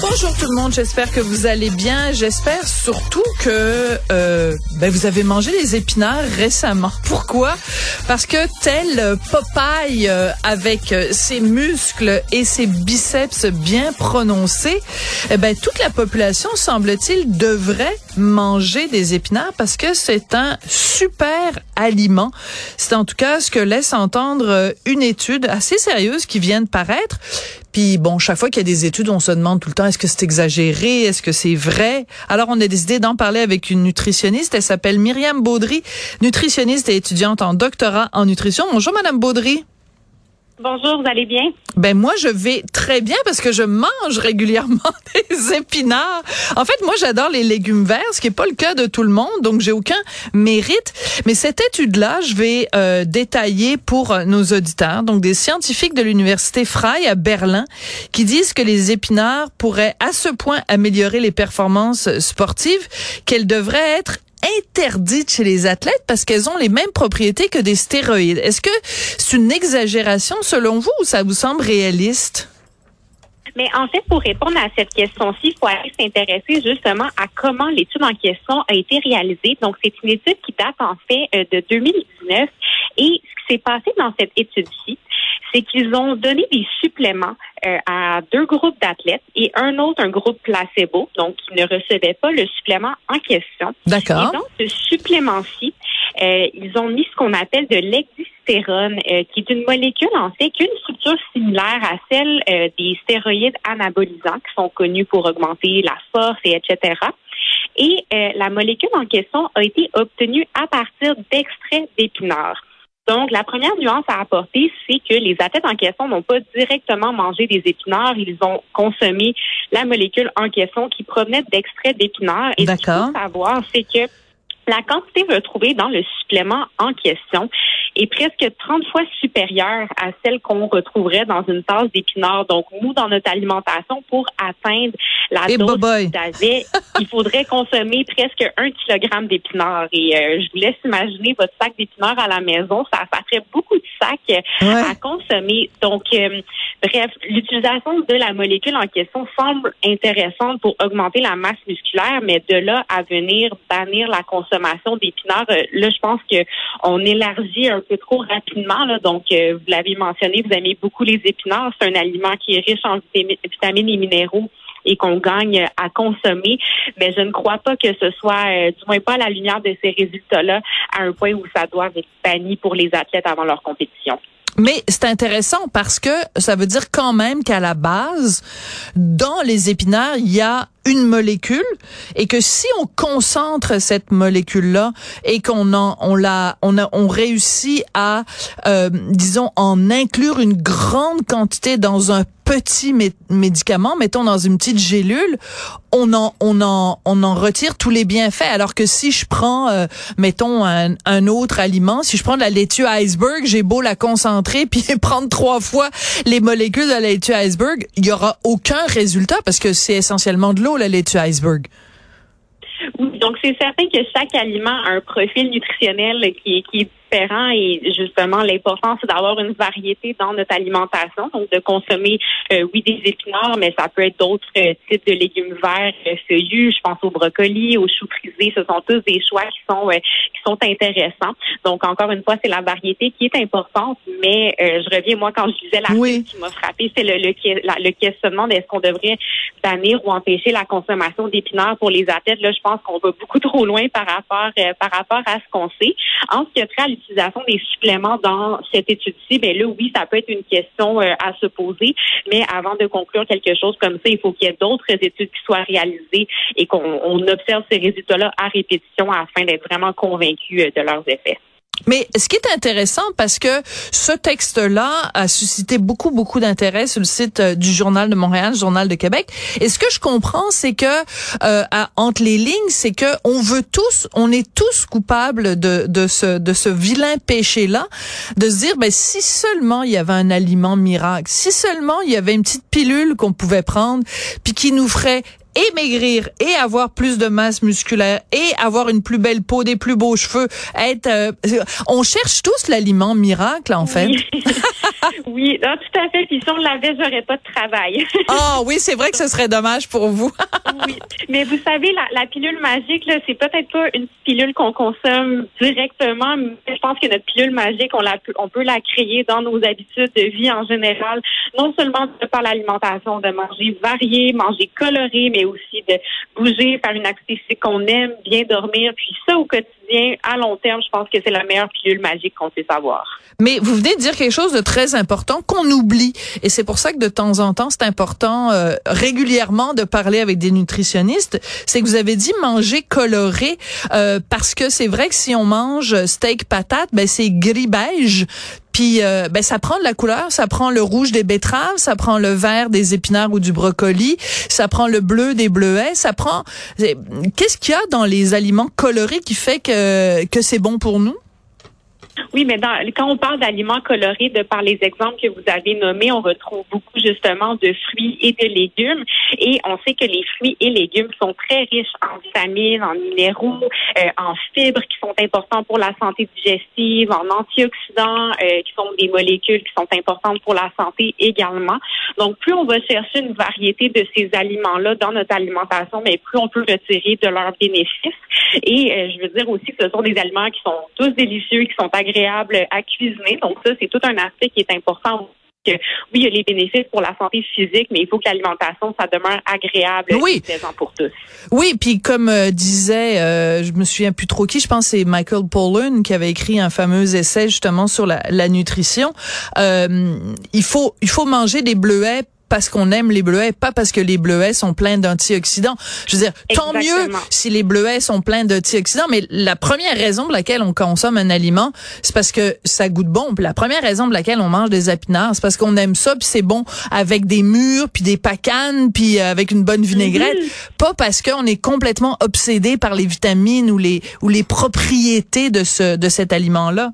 Bonjour tout le monde, j'espère que vous allez bien. J'espère surtout que euh, ben vous avez mangé les épinards récemment. Pourquoi? Parce que tel Popeye euh, avec ses muscles et ses biceps bien prononcés, eh ben toute la population semble-t-il devrait manger des épinards parce que c'est un super aliment. C'est en tout cas ce que laisse entendre euh, une étude assez sérieuse qui vient de paraître. Puis bon, chaque fois qu'il y a des études, on se demande tout le temps est-ce que c'est exagéré, est-ce que c'est vrai? Alors on a décidé d'en parler avec une nutritionniste. Elle s'appelle Myriam Baudry, nutritionniste et étudiante en doctorat en nutrition. Bonjour Madame Baudry. Bonjour, vous allez bien? Ben moi je vais très bien parce que je mange régulièrement des épinards. En fait, moi j'adore les légumes verts, ce qui est pas le cas de tout le monde, donc j'ai aucun mérite. Mais cette étude-là, je vais euh, détailler pour euh, nos auditeurs. Donc des scientifiques de l'université Frey à Berlin qui disent que les épinards pourraient à ce point améliorer les performances sportives qu'elles devraient être interdites chez les athlètes parce qu'elles ont les mêmes propriétés que des stéroïdes. Est-ce que c'est une exagération selon vous ou ça vous semble réaliste? Mais en fait, pour répondre à cette question-ci, il faut aller s'intéresser justement à comment l'étude en question a été réalisée. Donc, c'est une étude qui date en fait euh, de 2019. Et ce qui s'est passé dans cette étude-ci, c'est qu'ils ont donné des suppléments euh, à deux groupes d'athlètes et un autre, un groupe placebo, donc qui ne recevait pas le supplément en question. D'accord. Et donc, ce supplément-ci, euh, ils ont mis ce qu'on appelle de l'existérone, euh, qui est une molécule en fait qui a une structure similaire à celle euh, des stéroïdes anabolisants qui sont connus pour augmenter la force et etc. Et euh, la molécule en question a été obtenue à partir d'extraits d'épinards. Donc, la première nuance à apporter, c'est que les athlètes en question n'ont pas directement mangé des épinards. Ils ont consommé la molécule en question qui provenait d'extraits d'épinards. Et ce qu'il faut savoir, c'est que la quantité retrouvée dans le supplément en question est presque 30 fois supérieure à celle qu'on retrouverait dans une tasse d'épinards. Donc, nous, dans notre alimentation, pour atteindre la Et dose avez, il faudrait consommer presque un kilogramme d'épinards. Et euh, je vous laisse imaginer votre sac d'épinards à la maison. Ça, ça ferait beaucoup de sacs euh, Ouais. à consommer. Donc, euh, bref, l'utilisation de la molécule en question semble intéressante pour augmenter la masse musculaire, mais de là à venir bannir la consommation d'épinards, euh, là, je pense que on élargit un peu trop rapidement. Là. Donc, euh, vous l'avez mentionné, vous aimez beaucoup les épinards. C'est un aliment qui est riche en vitami- vitamines et minéraux et qu'on gagne à consommer. Mais je ne crois pas que ce soit, euh, du moins pas à la lumière de ces résultats-là, à un point où ça doit être banni pour les athlètes avant leur compétition. Mais c'est intéressant parce que ça veut dire quand même qu'à la base, dans les épinards, il y a une molécule et que si on concentre cette molécule là et qu'on en on la on a on réussit à euh, disons en inclure une grande quantité dans un petit mé- médicament mettons dans une petite gélule on en on en on en retire tous les bienfaits. Alors que si je prends euh, mettons un, un autre aliment si je prends de la laitue iceberg j'ai beau la concentrer puis prendre trois fois les molécules de la laitue iceberg il y aura aucun résultat parce que c'est essentiellement de l'eau la laitue iceberg Oui, donc c'est certain que chaque aliment a un profil nutritionnel qui qui est et justement l'important c'est d'avoir une variété dans notre alimentation, donc de consommer euh, oui des épinards, mais ça peut être d'autres euh, types de légumes verts euh, feuillus. Je pense au brocoli, aux choux frisés. Ce sont tous des choix qui sont euh, qui sont intéressants. Donc encore une fois, c'est la variété qui est importante, mais euh, je reviens moi quand je disais la Oui. qui m'a frappé, c'est le, le, la- le questionnement d'est-ce qu'on devrait bannir ou empêcher la consommation d'épinards pour les athlètes. Là, je pense qu'on va beaucoup trop loin par rapport euh, par rapport à ce qu'on sait. En ce qui a trait à l'utilisation des suppléments dans cette étude-ci, ben là, oui, ça peut être une question euh, à se poser, mais avant de conclure quelque chose comme ça, il faut qu'il y ait d'autres études qui soient réalisées et qu'on on observe ces résultats-là à répétition afin d'être vraiment convaincu euh, de leurs effets. Mais ce qui est intéressant, parce que ce texte-là a suscité beaucoup, beaucoup d'intérêt sur le site euh, du Journal de Montréal, Journal de Québec. Et ce que je comprends, c'est que euh, entre les lignes, c'est que on veut tous, on est tous coupables de, de ce de ce vilain péché-là, de se dire, ben si seulement il y avait un aliment miracle, si seulement il y avait une petite pilule qu'on pouvait prendre, puis qui nous ferait et maigrir et avoir plus de masse musculaire et avoir une plus belle peau, des plus beaux cheveux, être euh, on cherche tous l'aliment miracle en fait. tout à fait. Puis si on l'avait, j'aurais pas de travail. Ah oui, c'est vrai que ce serait dommage pour vous. oui, mais vous savez, la, pilule magique, là, c'est peut-être pas une pilule qu'on consomme directement, mais je pense que notre pilule magique, on, la, on peut la créer dans nos habitudes de vie en général, non seulement par l'alimentation, de manger varié, manger coloré, mais aussi de bouger, faire une activité qu'on aime, bien dormir, puis ça au quotidien, à long terme, je pense que c'est la meilleure pilule magique qu'on puisse avoir. Mais vous venez de dire quelque chose de très important qu'on oublie, et c'est pour ça que de temps en temps, c'est important euh, régulièrement de parler avec des nutritionnistes. C'est que vous avez dit manger coloré, euh, parce que c'est vrai que si on mange steak patate, ben c'est gris beige. Puis euh, ben ça prend de la couleur, ça prend le rouge des betteraves, ça prend le vert des épinards ou du brocoli, ça prend le bleu des bleuets, ça prend qu'est-ce qu'il y a dans les aliments colorés qui fait que que c'est bon pour nous? Oui, mais dans, quand on parle d'aliments colorés, de par les exemples que vous avez nommés, on retrouve beaucoup justement de fruits et de légumes. Et on sait que les fruits et légumes sont très riches en vitamines, en minéraux, euh, en fibres qui sont importants pour la santé digestive, en antioxydants euh, qui sont des molécules qui sont importantes pour la santé également. Donc, plus on va chercher une variété de ces aliments-là dans notre alimentation, mais plus on peut retirer de leurs bénéfices. Et euh, je veux dire aussi que ce sont des aliments qui sont tous délicieux, qui sont agréable à cuisiner. Donc ça, c'est tout un aspect qui est important oui, il y a les bénéfices pour la santé physique, mais il faut que l'alimentation, ça demeure agréable et plaisant pour tous. Oui, puis comme euh, disait, euh, je me souviens plus trop qui, je pense c'est Michael Pollan qui avait écrit un fameux essai justement sur la, nutrition. Euh, il faut il faut manger des bleuets parce qu'on aime les bleuets, pas parce que les bleuets sont pleins d'antioxydants. Je veux dire, tant mieux si les bleuets sont pleins d'antioxydants, mais la première raison pour laquelle on consomme un aliment, c'est parce que ça goûte bon. Puis la première raison pour laquelle on mange des épinards, c'est parce qu'on aime ça, puis c'est bon avec des mûres, puis des pacanes, puis euh, avec une bonne vinaigrette. Mhm. Pas parce qu'on est complètement obsédé par les vitamines ou les ou les propriétés de ce de cet aliment-là.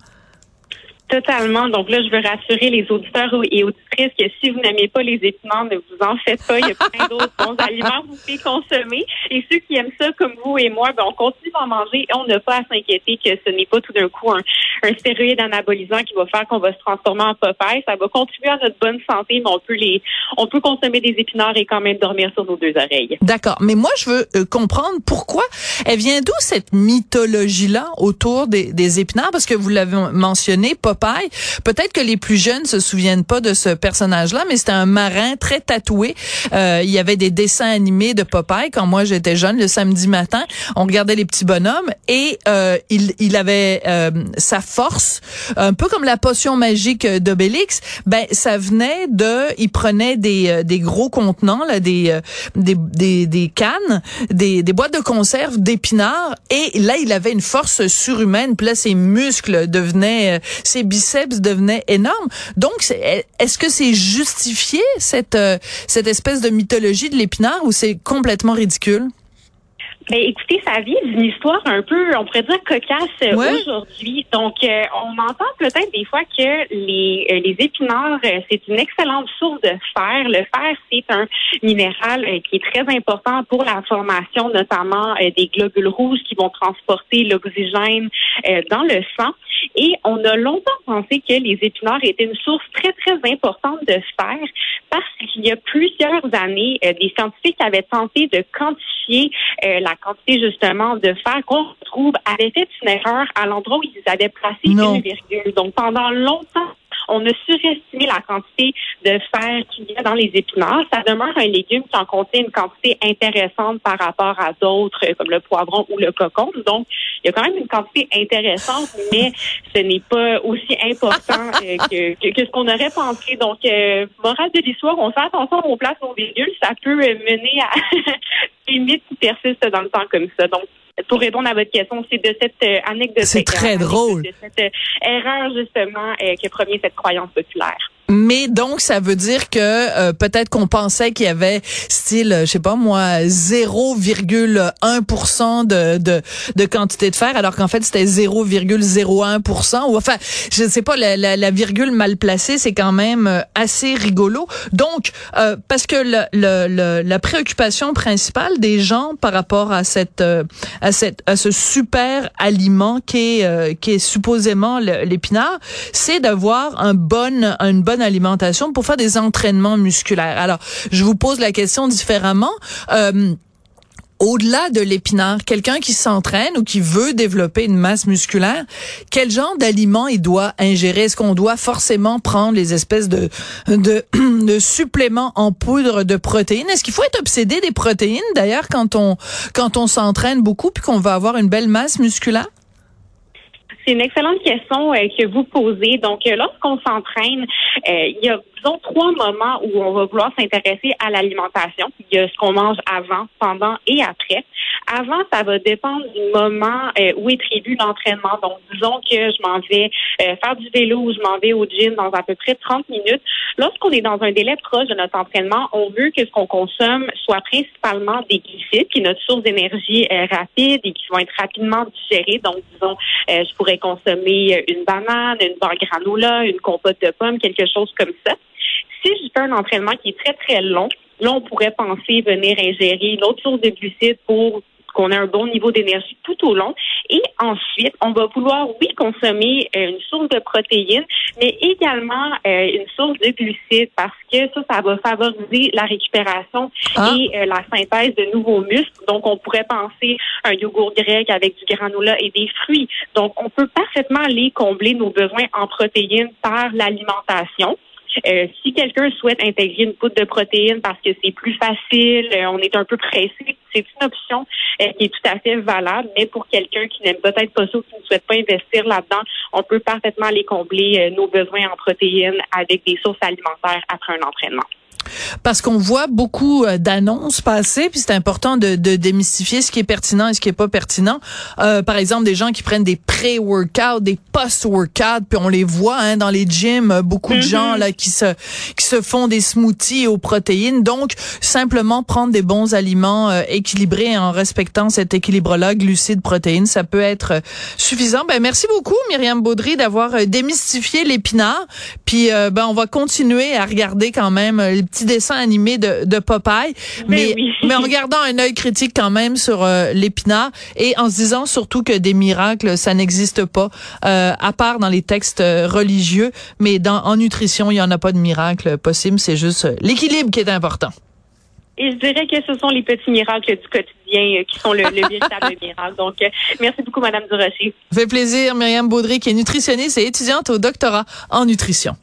Totalement. Donc là, je veux rassurer les auditeurs et auditrices que si vous n'aimez pas les épinards, ne vous en faites pas. Il y a plein d'autres bons aliments que vous pouvez consommer. Et ceux qui aiment ça, comme vous et moi, ben, on continue d'en manger et on n'a pas à s'inquiéter que ce n'est pas tout d'un coup un, un, stéroïde anabolisant qui va faire qu'on va se transformer en Popeye. Ça va contribuer à notre bonne santé, mais on peut les, on peut consommer des épinards et quand même dormir sur nos deux oreilles. D'accord. Mais moi, je veux euh, comprendre pourquoi elle vient d'où cette mythologie-là autour des, des épinards, parce que vous l'avez mentionné, Popeye Peut-être que les plus jeunes se souviennent pas de ce personnage-là, mais c'était un marin très tatoué. Euh, il y avait des dessins animés de Popeye quand moi j'étais jeune. Le samedi matin, on regardait les petits bonhommes et euh, il, il avait euh, sa force, un peu comme la potion magique d'Obélix. Ben ça venait de, il prenait des, des gros contenants là, des, des, des, des cannes, des, des boîtes de conserve d'épinards et là il avait une force surhumaine. Puis là ses muscles devenaient, ses biceps devenait énorme. Donc, est-ce que c'est justifié cette euh, cette espèce de mythologie de l'épinard ou c'est complètement ridicule? Ben, écoutez, ça vient d'une histoire un peu, on pourrait dire cocasse euh, aujourd'hui. Donc, euh, on entend peut-être des fois que les, les épinards, c'est une excellente source de fer. Le fer, c'est un minéral qui est très important pour la formation, notamment des globules rouges qui vont transporter l'oxygène dans le sang. Et on a longtemps pensé que les épinards étaient une source très, très importante de fer parce qu'il y a plusieurs années, euh, des scientifiques avaient tenté de quantifier euh, la quantité justement de fer qu'on trouve avaient fait une erreur à l'endroit où ils avaient placé une virgule. Donc pendant longtemps, on a surestimé la quantité de fer qu'il y a dans les épinards. Ça demeure un légume qui en contient une quantité intéressante par rapport à d'autres, comme le poivron ou le cocon. Donc, il y a quand même une quantité intéressante, mais ce n'est pas aussi important que, que, ce qu'on aurait pensé. Donc, morale de l'histoire, on fait attention, on place nos virgules, ça peut mener à des mythes qui persistent dans le temps comme ça. Donc, pour répondre à votre question, c'est de cette euh, anecdote. C'est très drôle. De cette euh, erreur, justement, euh, qui a promis cette croyance populaire. Mais donc, ça veut dire que euh, peut-être qu'on pensait qu'il y avait style, je sais pas moi, 0,1% de, de, de quantité de fer, alors qu'en fait, c'était 0,01%. Ou enfin, je ne sais pas, la, la, la, virgule mal placée, c'est quand même euh, assez rigolo. Donc, euh, parce que le, le, la préoccupation principale des gens par rapport à cette, à cette, à ce super aliment qui est, qui est supposément l'épinard, c'est d'avoir un bon, une bonne alimentation pour faire des entraînements musculaires. Alors, je vous pose la question différemment. Euh, au-delà de l'épinard, quelqu'un qui s'entraîne ou qui veut développer une masse musculaire, quel genre d'aliments il doit ingérer? Est-ce qu'on doit forcément prendre les espèces de, de, de suppléments en poudre de protéines? Est-ce qu'il faut être obsédé des protéines, d'ailleurs, quand on, quand on s'entraîne beaucoup puis qu'on va avoir une belle masse musculaire? C'est une excellente question euh, que vous posez. Donc, euh, lorsqu'on s'entraîne, euh, il y a disons trois moments où on va vouloir s'intéresser à l'alimentation. Il y a ce qu'on mange avant, pendant et après. Avant, ça va dépendre du moment euh, où est prévu l'entraînement. Donc, disons que je m'en vais euh, faire du vélo ou je m'en vais au gym dans à peu près 30 minutes. Lorsqu'on est dans un délai proche de notre entraînement, on veut que ce qu'on consomme soit principalement des glucides, qui est notre source d'énergie euh, rapide et qui vont être rapidement digérés. Donc, disons, je pourrais consommer une banane, une barre granola, une compote de pommes, quelque chose comme ça. Si je fais un entraînement qui est très, très long, là, on pourrait penser venir ingérer une autre source de glucides pour qu'on ait un bon niveau d'énergie tout au long. Et ensuite, on va vouloir, oui, consommer euh, une source de protéines, mais également euh, une source de glucides parce que ça, ça va favoriser la récupération ah. et euh, la synthèse de nouveaux muscles. Donc, on pourrait penser un yogourt grec avec du granola et des fruits. Donc, on peut parfaitement aller combler nos besoins en protéines par l'alimentation. Euh, si quelqu'un souhaite intégrer une poudre de protéines parce que c'est plus facile, euh, on est un peu pressé, c'est une option euh, qui est tout à fait valable. Mais pour quelqu'un qui n'aime peut-être pas ça ou qui ne souhaite pas investir là-dedans, on peut parfaitement aller combler nos besoins en protéines avec des sources alimentaires après un entraînement parce qu'on voit beaucoup euh, d'annonces passer, puis c'est important de, de, démystifier ce qui est pertinent et ce qui est pas pertinent. Euh, par exemple, des gens qui prennent des pré-workouts, des post-workouts, puis on les voit hein, dans les gyms, beaucoup de gens mm-hmm. là qui se qui se font des smoothies aux protéines. Donc, simplement prendre des bons aliments euh, équilibrés en respectant cet équilibre-là, glucides, protéines, ça peut être suffisant. Ben merci beaucoup, Myriam Baudry, d'avoir démystifié l'épinard. Puis, ben on va continuer à regarder quand même les petits dessins animés de, de Popeye, mais, mais, en gardant un œil critique quand même sur euh, l'épinard et en se disant surtout que des miracles, ça n'existe pas, euh, à part dans les textes euh, religieux, mais dans, en nutrition, il n'y en a pas de miracle possible, c'est juste l'équilibre qui est important. Et je dirais que ce sont les petits miracles du quotidien qui sont le, le véritable miracle. Donc, merci beaucoup, Madame Durocher. Ça fait plaisir, Myriam Baudry, qui est nutritionniste et étudiante au doctorat en nutrition.